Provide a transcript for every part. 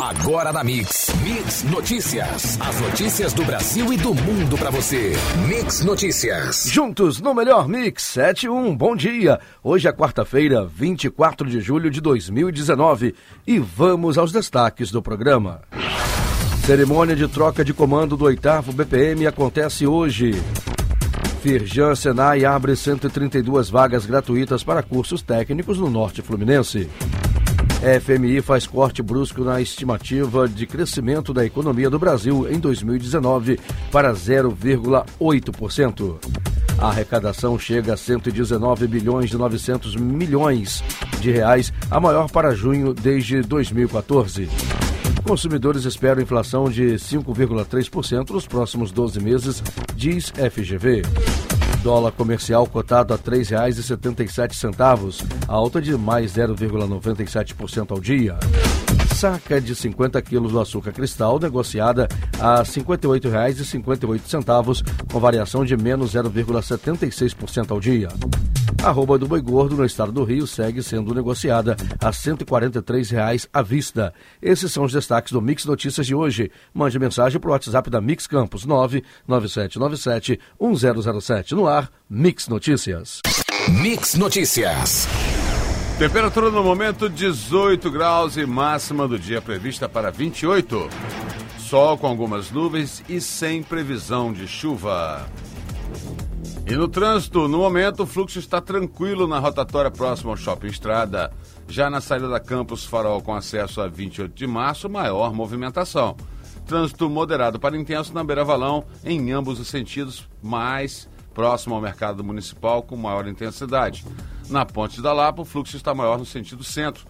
Agora na Mix. Mix Notícias. As notícias do Brasil e do mundo para você. Mix Notícias. Juntos no melhor Mix 71. Bom dia. Hoje é quarta-feira, 24 de julho de 2019 e vamos aos destaques do programa. Cerimônia de troca de comando do oitavo BPM acontece hoje. Firjan Senai abre 132 vagas gratuitas para cursos técnicos no Norte Fluminense. FMI faz corte brusco na estimativa de crescimento da economia do Brasil em 2019 para 0,8%. A arrecadação chega a 119 bilhões de 900 milhões de reais, a maior para junho desde 2014. Consumidores esperam inflação de 5,3% nos próximos 12 meses, diz FGV. Dólar comercial cotado a R$ 3,77, alta de mais 0,97% ao dia. Saca de 50 quilos do açúcar cristal negociada a R$ 58,58, com variação de menos 0,76% ao dia. A arroba do boi gordo no estado do Rio segue sendo negociada a 143 reais à vista. Esses são os destaques do Mix Notícias de hoje. Mande mensagem para o WhatsApp da Mix Campos 99797 1007. No ar, Mix Notícias. Mix Notícias. Temperatura no momento 18 graus e máxima do dia prevista para 28. Sol com algumas nuvens e sem previsão de chuva. E no trânsito, no momento, o fluxo está tranquilo na rotatória próxima ao Shopping Estrada. Já na saída da Campus Farol com acesso a 28 de março, maior movimentação. Trânsito moderado para intenso na Beira Valão, em ambos os sentidos, mais próximo ao mercado municipal com maior intensidade. Na Ponte da Lapa, o fluxo está maior no sentido centro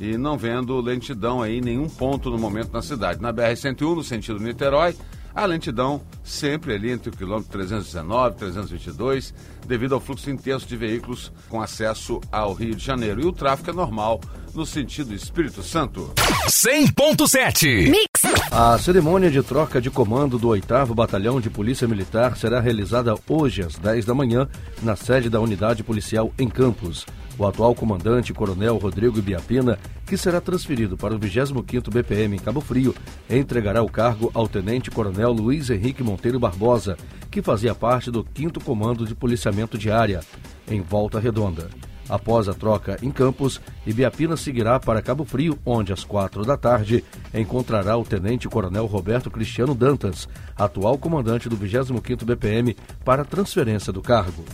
e não vendo lentidão aí em nenhum ponto no momento na cidade. Na BR-101, no sentido Niterói, a lentidão sempre ali entre o quilômetro 319 e 322, devido ao fluxo intenso de veículos com acesso ao Rio de Janeiro. E o tráfego é normal no sentido Espírito Santo. 100.7 Mix. A cerimônia de troca de comando do 8 Batalhão de Polícia Militar será realizada hoje às 10 da manhã na sede da Unidade Policial em Campos. O atual comandante, Coronel Rodrigo Ibiapina, que será transferido para o 25º BPM em Cabo Frio, entregará o cargo ao Tenente Coronel Luiz Henrique Monteiro Barbosa, que fazia parte do 5 Comando de Policiamento de Área, em Volta Redonda. Após a troca em Campos, Ibiapina seguirá para Cabo Frio, onde às quatro da tarde encontrará o Tenente Coronel Roberto Cristiano Dantas, atual comandante do 25º BPM, para transferência do cargo.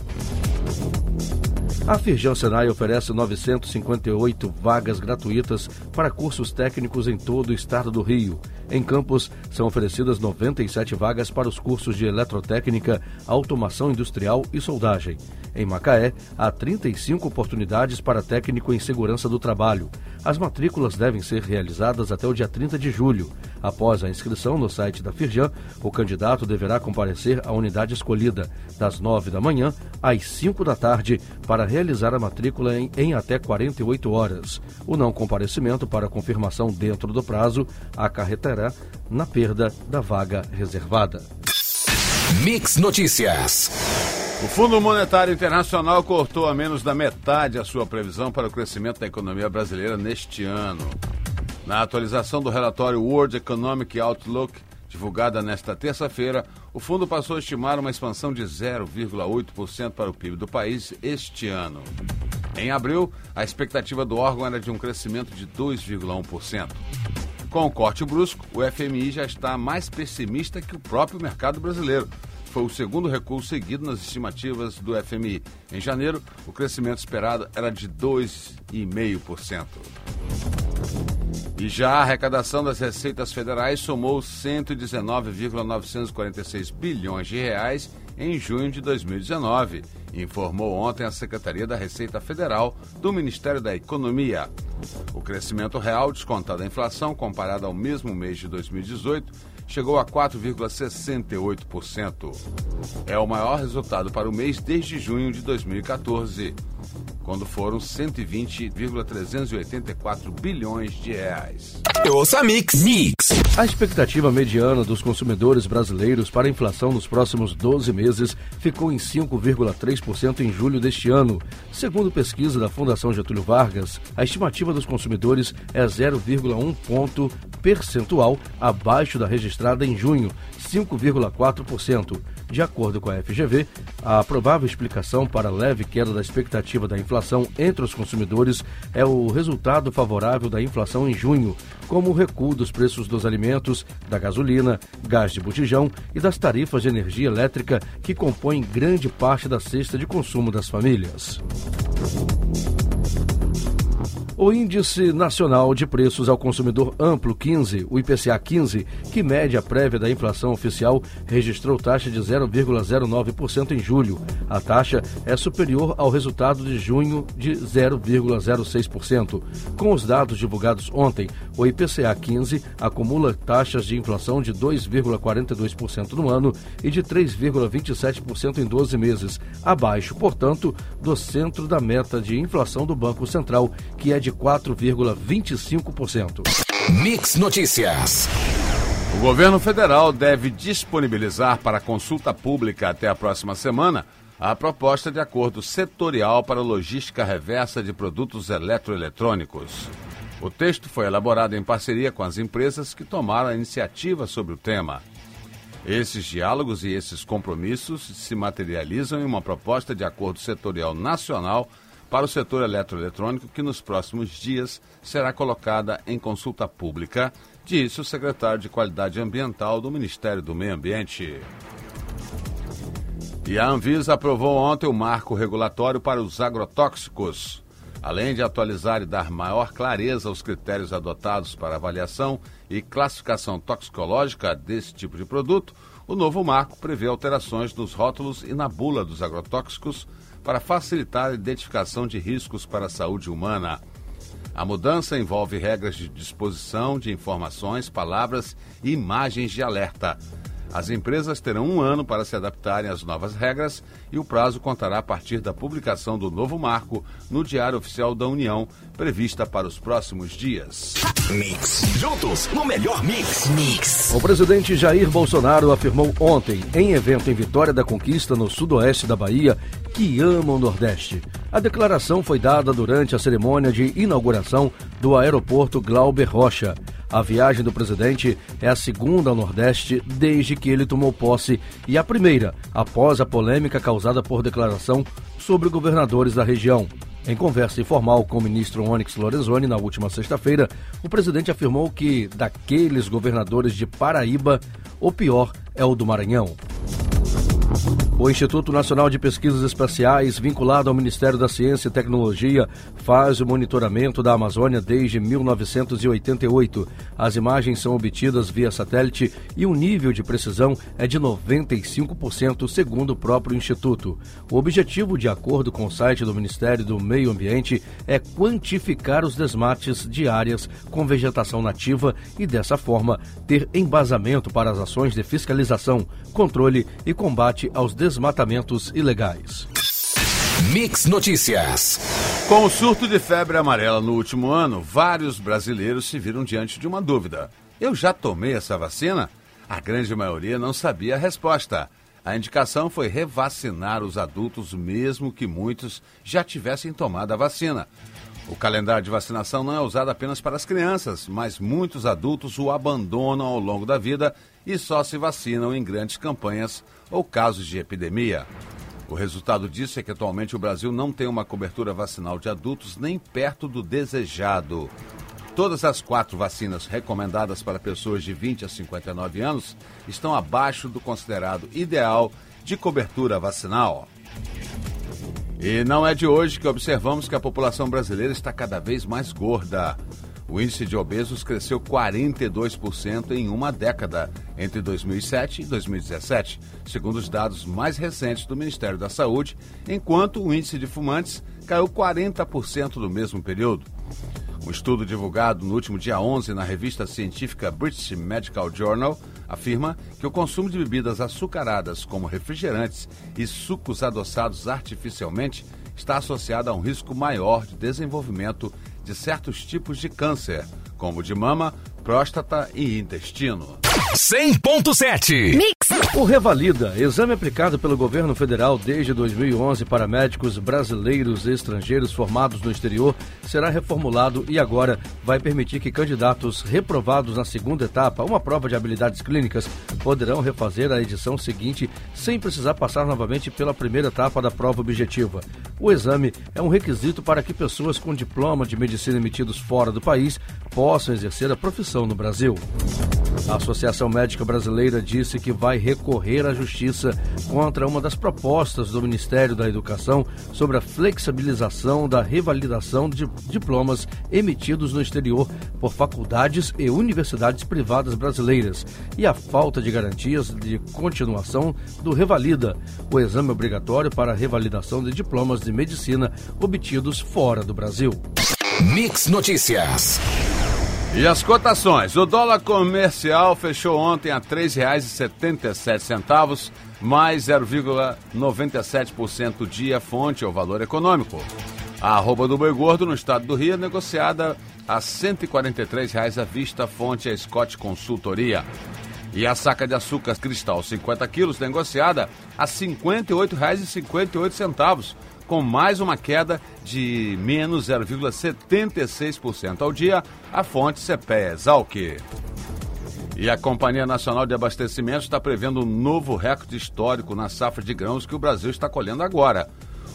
A Firjan Senai oferece 958 vagas gratuitas para cursos técnicos em todo o estado do Rio. Em Campos, são oferecidas 97 vagas para os cursos de eletrotécnica, automação industrial e soldagem. Em Macaé, há 35 oportunidades para técnico em segurança do trabalho. As matrículas devem ser realizadas até o dia 30 de julho. Após a inscrição no site da Firjan, o candidato deverá comparecer à unidade escolhida, das 9 da manhã às 5 da tarde, para realizar a matrícula em, em até 48 horas. O não comparecimento para confirmação dentro do prazo acarretará na perda da vaga reservada. Mix Notícias. O Fundo Monetário Internacional cortou a menos da metade a sua previsão para o crescimento da economia brasileira neste ano. Na atualização do relatório World Economic Outlook, divulgada nesta terça-feira, o fundo passou a estimar uma expansão de 0,8% para o PIB do país este ano. Em abril, a expectativa do órgão era de um crescimento de 2,1%. Com o corte brusco, o FMI já está mais pessimista que o próprio mercado brasileiro, foi o segundo recuo seguido nas estimativas do FMI. Em janeiro, o crescimento esperado era de 2,5%. E já a arrecadação das receitas federais somou 119,946 bilhões de reais em junho de 2019, informou ontem a Secretaria da Receita Federal do Ministério da Economia. O crescimento real descontado da inflação comparado ao mesmo mês de 2018 chegou a 4,68%. É o maior resultado para o mês desde junho de 2014, quando foram 120,384 bilhões de reais. Ouça Mix. Mix. A expectativa mediana dos consumidores brasileiros para a inflação nos próximos 12 meses ficou em 5,3% em julho deste ano. Segundo pesquisa da Fundação Getúlio Vargas, a estimativa dos consumidores é 0,1 ponto percentual abaixo da registrada em junho, 5,4%. De acordo com a FGV, a provável explicação para a leve queda da expectativa da inflação entre os consumidores é o resultado favorável da inflação em junho, como o recuo dos preços dos alimentos, da gasolina, gás de botijão e das tarifas de energia elétrica que compõem grande parte da cesta de consumo das famílias. O Índice Nacional de Preços ao Consumidor Amplo 15, o IPCA 15, que mede a prévia da inflação oficial, registrou taxa de 0,09% em julho. A taxa é superior ao resultado de junho de 0,06%. Com os dados divulgados ontem, o IPCA 15 acumula taxas de inflação de 2,42% no ano e de 3,27% em 12 meses, abaixo, portanto, do centro da meta de inflação do Banco Central, que é de de 4,25%. Mix Notícias. O governo federal deve disponibilizar para consulta pública até a próxima semana a proposta de acordo setorial para logística reversa de produtos eletroeletrônicos. O texto foi elaborado em parceria com as empresas que tomaram a iniciativa sobre o tema. Esses diálogos e esses compromissos se materializam em uma proposta de acordo setorial nacional para o setor eletroeletrônico, que nos próximos dias será colocada em consulta pública, disse o secretário de Qualidade Ambiental do Ministério do Meio Ambiente. E a Anvisa aprovou ontem o marco regulatório para os agrotóxicos. Além de atualizar e dar maior clareza aos critérios adotados para avaliação e classificação toxicológica desse tipo de produto, o novo marco prevê alterações nos rótulos e na bula dos agrotóxicos para facilitar a identificação de riscos para a saúde humana. A mudança envolve regras de disposição de informações, palavras e imagens de alerta. As empresas terão um ano para se adaptarem às novas regras e o prazo contará a partir da publicação do novo marco no Diário Oficial da União, prevista para os próximos dias. Mix. Juntos no melhor mix. Mix. O presidente Jair Bolsonaro afirmou ontem, em evento em Vitória da Conquista, no sudoeste da Bahia, que ama o Nordeste. A declaração foi dada durante a cerimônia de inauguração do aeroporto Glauber Rocha. A viagem do presidente é a segunda ao Nordeste desde que ele tomou posse e a primeira após a polêmica causada por declaração sobre governadores da região. Em conversa informal com o ministro Onyx Lorenzoni na última sexta-feira, o presidente afirmou que, daqueles governadores de Paraíba, o pior é o do Maranhão. O Instituto Nacional de Pesquisas Espaciais, vinculado ao Ministério da Ciência e Tecnologia, faz o monitoramento da Amazônia desde 1988. As imagens são obtidas via satélite e o nível de precisão é de 95%, segundo o próprio Instituto. O objetivo, de acordo com o site do Ministério do Meio Ambiente, é quantificar os desmates de áreas com vegetação nativa e, dessa forma, ter embasamento para as ações de fiscalização, controle e combate aos desmates desmatamentos ilegais. Mix Notícias. Com o surto de febre amarela no último ano, vários brasileiros se viram diante de uma dúvida. Eu já tomei essa vacina? A grande maioria não sabia a resposta. A indicação foi revacinar os adultos, mesmo que muitos já tivessem tomado a vacina. O calendário de vacinação não é usado apenas para as crianças, mas muitos adultos o abandonam ao longo da vida e só se vacinam em grandes campanhas ou casos de epidemia. O resultado disso é que atualmente o Brasil não tem uma cobertura vacinal de adultos nem perto do desejado. Todas as quatro vacinas recomendadas para pessoas de 20 a 59 anos estão abaixo do considerado ideal de cobertura vacinal. E não é de hoje que observamos que a população brasileira está cada vez mais gorda. O índice de obesos cresceu 42% em uma década, entre 2007 e 2017, segundo os dados mais recentes do Ministério da Saúde, enquanto o índice de fumantes caiu 40% no mesmo período. Um estudo divulgado no último dia 11 na revista científica British Medical Journal afirma que o consumo de bebidas açucaradas, como refrigerantes e sucos adoçados artificialmente, está associado a um risco maior de desenvolvimento de certos tipos de câncer, como de mama, próstata e intestino. 100.7. Mix. O Revalida, exame aplicado pelo governo federal desde 2011 para médicos brasileiros e estrangeiros formados no exterior, será reformulado e agora vai permitir que candidatos reprovados na segunda etapa, uma prova de habilidades clínicas, poderão refazer a edição seguinte sem precisar passar novamente pela primeira etapa da prova objetiva. O exame é um requisito para que pessoas com diploma de medicina emitidos fora do país possam exercer a profissão no Brasil. A Associação Médica Brasileira disse que vai recorrer à Justiça contra uma das propostas do Ministério da Educação sobre a flexibilização da revalidação de diplomas emitidos no exterior por faculdades e universidades privadas brasileiras e a falta de garantias de continuação do Revalida, o exame obrigatório para a revalidação de diplomas de medicina obtidos fora do Brasil. Mix Notícias. E as cotações? O dólar comercial fechou ontem a R$ 3,77, mais 0,97% dia, fonte ao valor econômico. A arroba do boi gordo no estado do Rio é negociada a R$ 143,00 à vista, fonte a Scott Consultoria. E a saca de açúcar cristal 50 quilos negociada a R$ 58,58 com mais uma queda de menos 0,76% ao dia, a fonte CPE Exalc. E a Companhia Nacional de Abastecimento está prevendo um novo recorde histórico na safra de grãos que o Brasil está colhendo agora.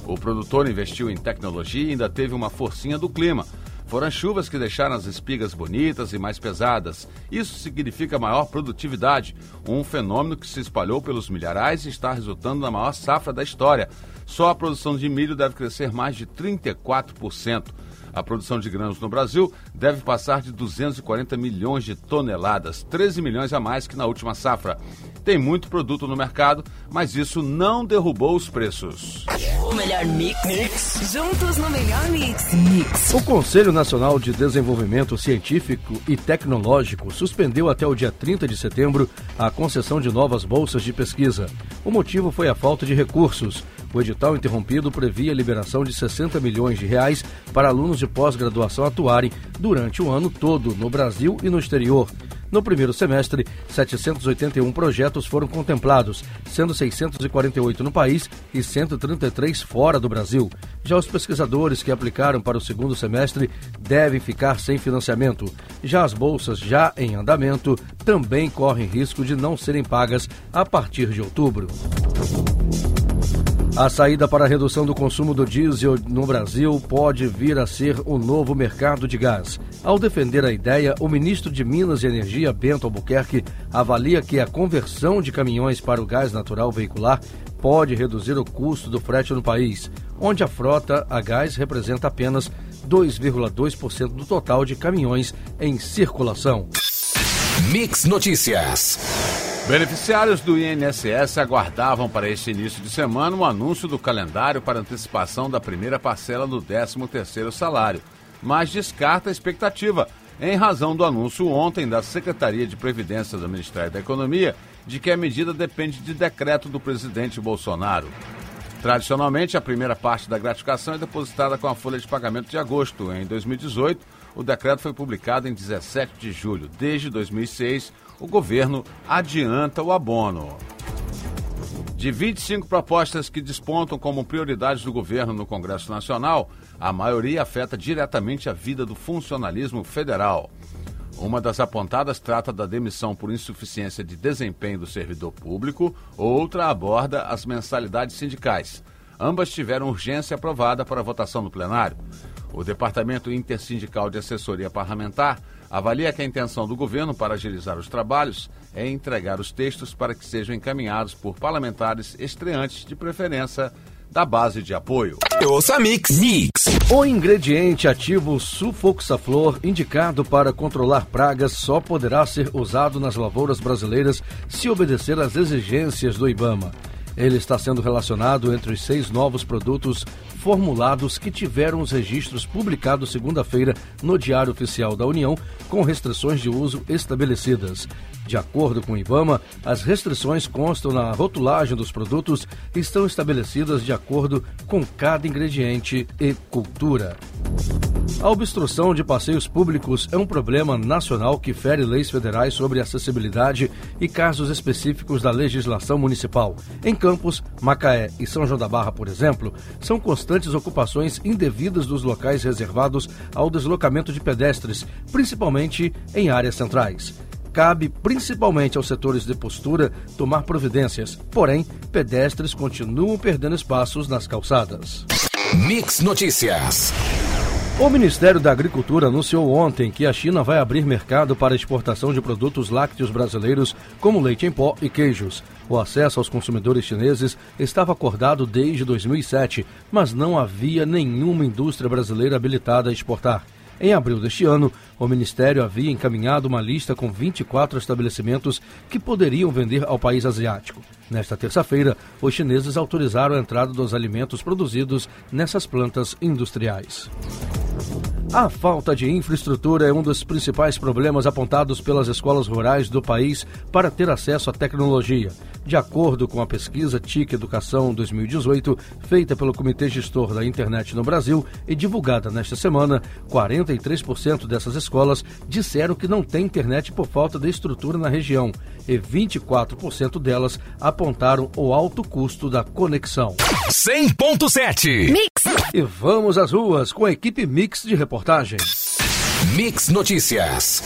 O produtor investiu em tecnologia e ainda teve uma forcinha do clima. Foram chuvas que deixaram as espigas bonitas e mais pesadas. Isso significa maior produtividade, um fenômeno que se espalhou pelos milharais e está resultando na maior safra da história. Só a produção de milho deve crescer mais de 34%. A produção de grãos no Brasil deve passar de 240 milhões de toneladas, 13 milhões a mais que na última safra. Tem muito produto no mercado, mas isso não derrubou os preços. O melhor mix. mix. Juntos no melhor mix. Mix. O Conselho Nacional de Desenvolvimento Científico e Tecnológico suspendeu até o dia 30 de setembro a concessão de novas bolsas de pesquisa. O motivo foi a falta de recursos. O edital interrompido previa a liberação de 60 milhões de reais para alunos de pós-graduação atuarem durante o ano todo no Brasil e no exterior. No primeiro semestre, 781 projetos foram contemplados, sendo 648 no país e 133 fora do Brasil. Já os pesquisadores que aplicaram para o segundo semestre devem ficar sem financiamento. Já as bolsas já em andamento também correm risco de não serem pagas a partir de outubro. A saída para a redução do consumo do diesel no Brasil pode vir a ser o novo mercado de gás. Ao defender a ideia, o ministro de Minas e Energia, Bento Albuquerque, avalia que a conversão de caminhões para o gás natural veicular pode reduzir o custo do frete no país, onde a frota a gás representa apenas 2,2% do total de caminhões em circulação. Mix Notícias. Beneficiários do INSS aguardavam para este início de semana o um anúncio do calendário para antecipação da primeira parcela do 13º salário, mas descarta a expectativa em razão do anúncio ontem da Secretaria de Previdência do Ministério da Economia de que a medida depende de decreto do presidente Bolsonaro. Tradicionalmente, a primeira parte da gratificação é depositada com a folha de pagamento de agosto. Em 2018, o decreto foi publicado em 17 de julho. Desde 2006, o governo adianta o abono. De 25 propostas que despontam como prioridades do governo no Congresso Nacional, a maioria afeta diretamente a vida do funcionalismo federal. Uma das apontadas trata da demissão por insuficiência de desempenho do servidor público, outra aborda as mensalidades sindicais. Ambas tiveram urgência aprovada para votação no plenário. O Departamento Intersindical de Assessoria Parlamentar avalia que a intenção do governo para agilizar os trabalhos é entregar os textos para que sejam encaminhados por parlamentares estreantes, de preferência da base de apoio. Ouça Mix. Mix. O ingrediente ativo sulfoxaflor, indicado para controlar pragas, só poderá ser usado nas lavouras brasileiras se obedecer às exigências do IBAMA. Ele está sendo relacionado entre os seis novos produtos formulados que tiveram os registros publicados segunda-feira no Diário Oficial da União, com restrições de uso estabelecidas. De acordo com o IBAMA, as restrições constam na rotulagem dos produtos e estão estabelecidas de acordo com cada ingrediente e cultura. A obstrução de passeios públicos é um problema nacional que fere leis federais sobre acessibilidade e casos específicos da legislação municipal. Em Campos, Macaé e São João da Barra, por exemplo, são constantes ocupações indevidas dos locais reservados ao deslocamento de pedestres, principalmente em áreas centrais cabe principalmente aos setores de postura tomar providências. Porém, pedestres continuam perdendo espaços nas calçadas. Mix Notícias. O Ministério da Agricultura anunciou ontem que a China vai abrir mercado para exportação de produtos lácteos brasileiros, como leite em pó e queijos. O acesso aos consumidores chineses estava acordado desde 2007, mas não havia nenhuma indústria brasileira habilitada a exportar. Em abril deste ano, o Ministério havia encaminhado uma lista com 24 estabelecimentos que poderiam vender ao país asiático. Nesta terça-feira, os chineses autorizaram a entrada dos alimentos produzidos nessas plantas industriais. A falta de infraestrutura é um dos principais problemas apontados pelas escolas rurais do país para ter acesso à tecnologia. De acordo com a pesquisa TIC Educação 2018, feita pelo Comitê Gestor da Internet no Brasil e divulgada nesta semana, 43% dessas escolas disseram que não têm internet por falta de estrutura na região e 24% delas apontaram o alto custo da conexão. 100.7 Mix. E vamos às ruas com a equipe Mix de reportagem. Mix Notícias.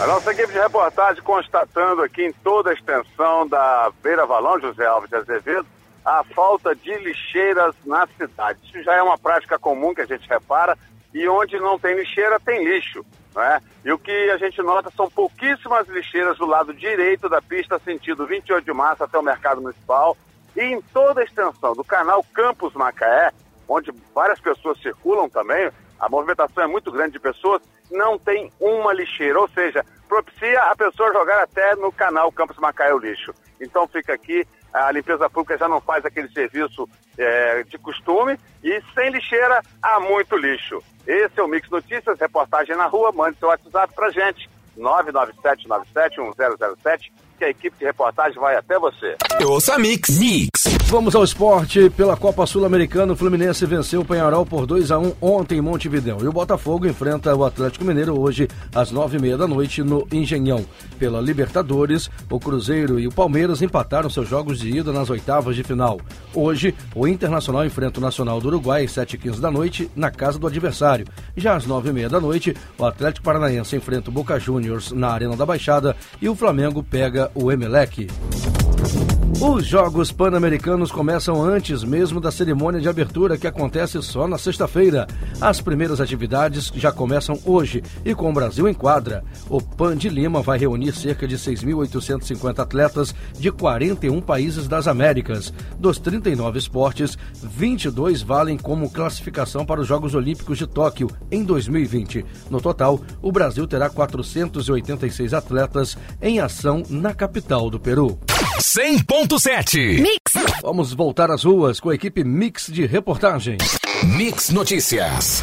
A nossa equipe de reportagem constatando aqui em toda a extensão da Beira Valão, José Alves de Azevedo, a falta de lixeiras na cidade. Isso já é uma prática comum que a gente repara e onde não tem lixeira tem lixo. Né? E o que a gente nota são pouquíssimas lixeiras do lado direito da pista, sentido 28 de março até o Mercado Municipal. E em toda a extensão do canal Campos Macaé, onde várias pessoas circulam também, a movimentação é muito grande de pessoas, não tem uma lixeira, ou seja, propicia a pessoa jogar até no canal Campos Macaé o lixo. Então fica aqui, a limpeza pública já não faz aquele serviço é, de costume e sem lixeira há muito lixo. Esse é o Mix Notícias, reportagem na rua, mande seu WhatsApp pra gente, 997971007 que a equipe de reportagem vai até você. Ouça Mix. Mix. Vamos ao esporte. Pela Copa Sul-Americana, o Fluminense venceu o Penharol por 2 a 1 ontem em Montevidéu. E o Botafogo enfrenta o Atlético Mineiro hoje às nove e meia da noite no Engenhão. Pela Libertadores, o Cruzeiro e o Palmeiras empataram seus jogos de ida nas oitavas de final. Hoje, o Internacional enfrenta o Nacional do Uruguai às sete e quinze da noite na casa do adversário. Já às nove e meia da noite, o Atlético Paranaense enfrenta o Boca Juniors na Arena da Baixada e o Flamengo pega o Emelec. Os Jogos Pan-Americanos começam antes mesmo da cerimônia de abertura, que acontece só na sexta-feira. As primeiras atividades já começam hoje e com o Brasil em quadra. O PAN de Lima vai reunir cerca de 6.850 atletas de 41 países das Américas. Dos 39 esportes, 22 valem como classificação para os Jogos Olímpicos de Tóquio em 2020. No total, o Brasil terá 486 atletas em ação na capital do Peru. 100.7 Mix. Vamos voltar às ruas com a equipe Mix de reportagem. Mix Notícias.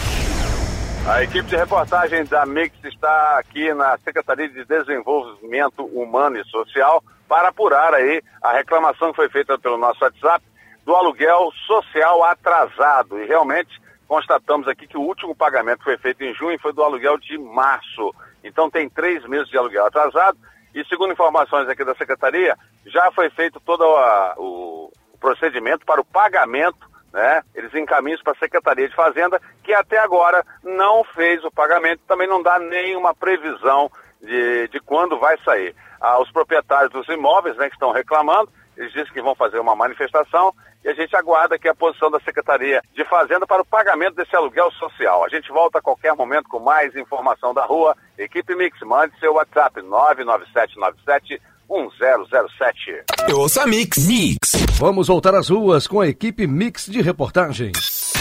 A equipe de reportagem da Mix está aqui na Secretaria de Desenvolvimento Humano e Social para apurar aí a reclamação que foi feita pelo nosso WhatsApp do aluguel social atrasado. E realmente constatamos aqui que o último pagamento que foi feito em junho foi do aluguel de março. Então tem três meses de aluguel atrasado e segundo informações aqui da Secretaria, já foi feito todo a, o, procedimento para o pagamento, né? Eles encaminham para a Secretaria de Fazenda, que até agora não fez o pagamento, também não dá nenhuma previsão de, de quando vai sair. Ah, os proprietários dos imóveis né, que estão reclamando, eles dizem que vão fazer uma manifestação e a gente aguarda aqui a posição da Secretaria de Fazenda para o pagamento desse aluguel social. A gente volta a qualquer momento com mais informação da rua. Equipe Mix, mande seu WhatsApp 99797 1007. Ouça Mix. Mix. Vamos voltar às ruas com a equipe Mix de reportagens.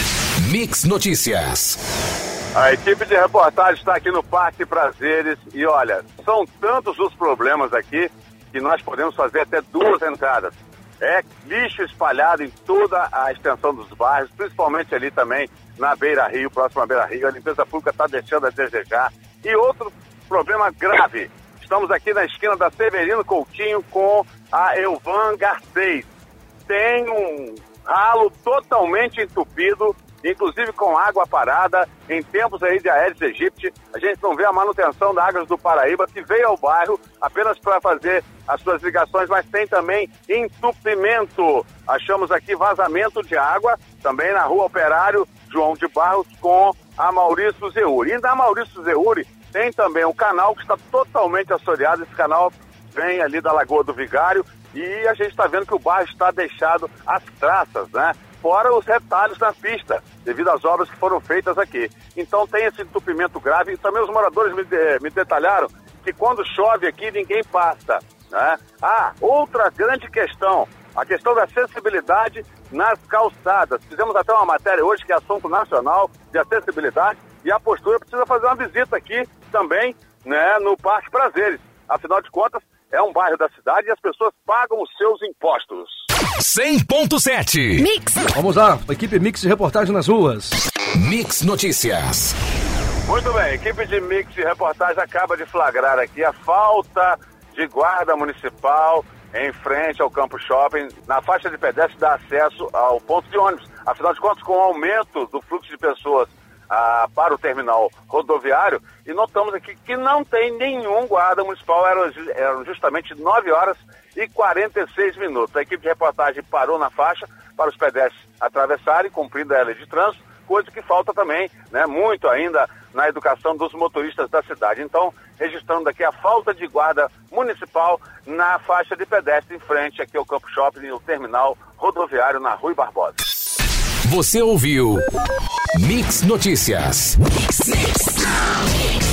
Mix Notícias. A equipe de reportagem está aqui no Parque Prazeres e olha, são tantos os problemas aqui que nós podemos fazer até duas entradas. É lixo espalhado em toda a extensão dos bairros, principalmente ali também na Beira Rio, próxima à Beira Rio. A limpeza pública está deixando a desejar. E outro problema grave: estamos aqui na esquina da Severino Coutinho com a Elvan Garcês. Tem um ralo totalmente entupido inclusive com água parada, em tempos aí de Aedes aegypti, a gente não vê a manutenção da Águas do Paraíba, que veio ao bairro apenas para fazer as suas ligações, mas tem também entupimento. Achamos aqui vazamento de água, também na rua Operário João de Barros, com a Maurício Zeuri. E na Maurício Zeuri tem também um canal que está totalmente assoreado, esse canal vem ali da Lagoa do Vigário, e a gente está vendo que o bairro está deixado às traças, né? Fora os retalhos na pista, devido às obras que foram feitas aqui. Então tem esse entupimento grave e também os moradores me, de, me detalharam que quando chove aqui ninguém passa. Né? Ah, outra grande questão, a questão da acessibilidade nas calçadas. Fizemos até uma matéria hoje que é assunto nacional de acessibilidade e a postura precisa fazer uma visita aqui também né, no Parque Prazeres. Afinal de contas, é um bairro da cidade e as pessoas pagam os seus impostos. 100.7 Mix. Vamos lá, equipe Mix de reportagem nas ruas. Mix Notícias. Muito bem, equipe de Mix de reportagem acaba de flagrar aqui a falta de guarda municipal em frente ao Campo Shopping, na faixa de pedestre dá acesso ao ponto de ônibus. Afinal de contas, com o aumento do fluxo de pessoas ah, para o terminal rodoviário, e notamos aqui que não tem nenhum guarda municipal, eram, eram justamente 9 horas e 46 minutos. A equipe de reportagem parou na faixa para os pedestres atravessarem, cumprindo a lei de trânsito, coisa que falta também, né, muito ainda na educação dos motoristas da cidade. Então, registrando aqui a falta de guarda municipal na faixa de pedestre em frente aqui ao Campo Shopping e o terminal rodoviário na Rui Barbosa. Você ouviu Mix Notícias. Mix, mix.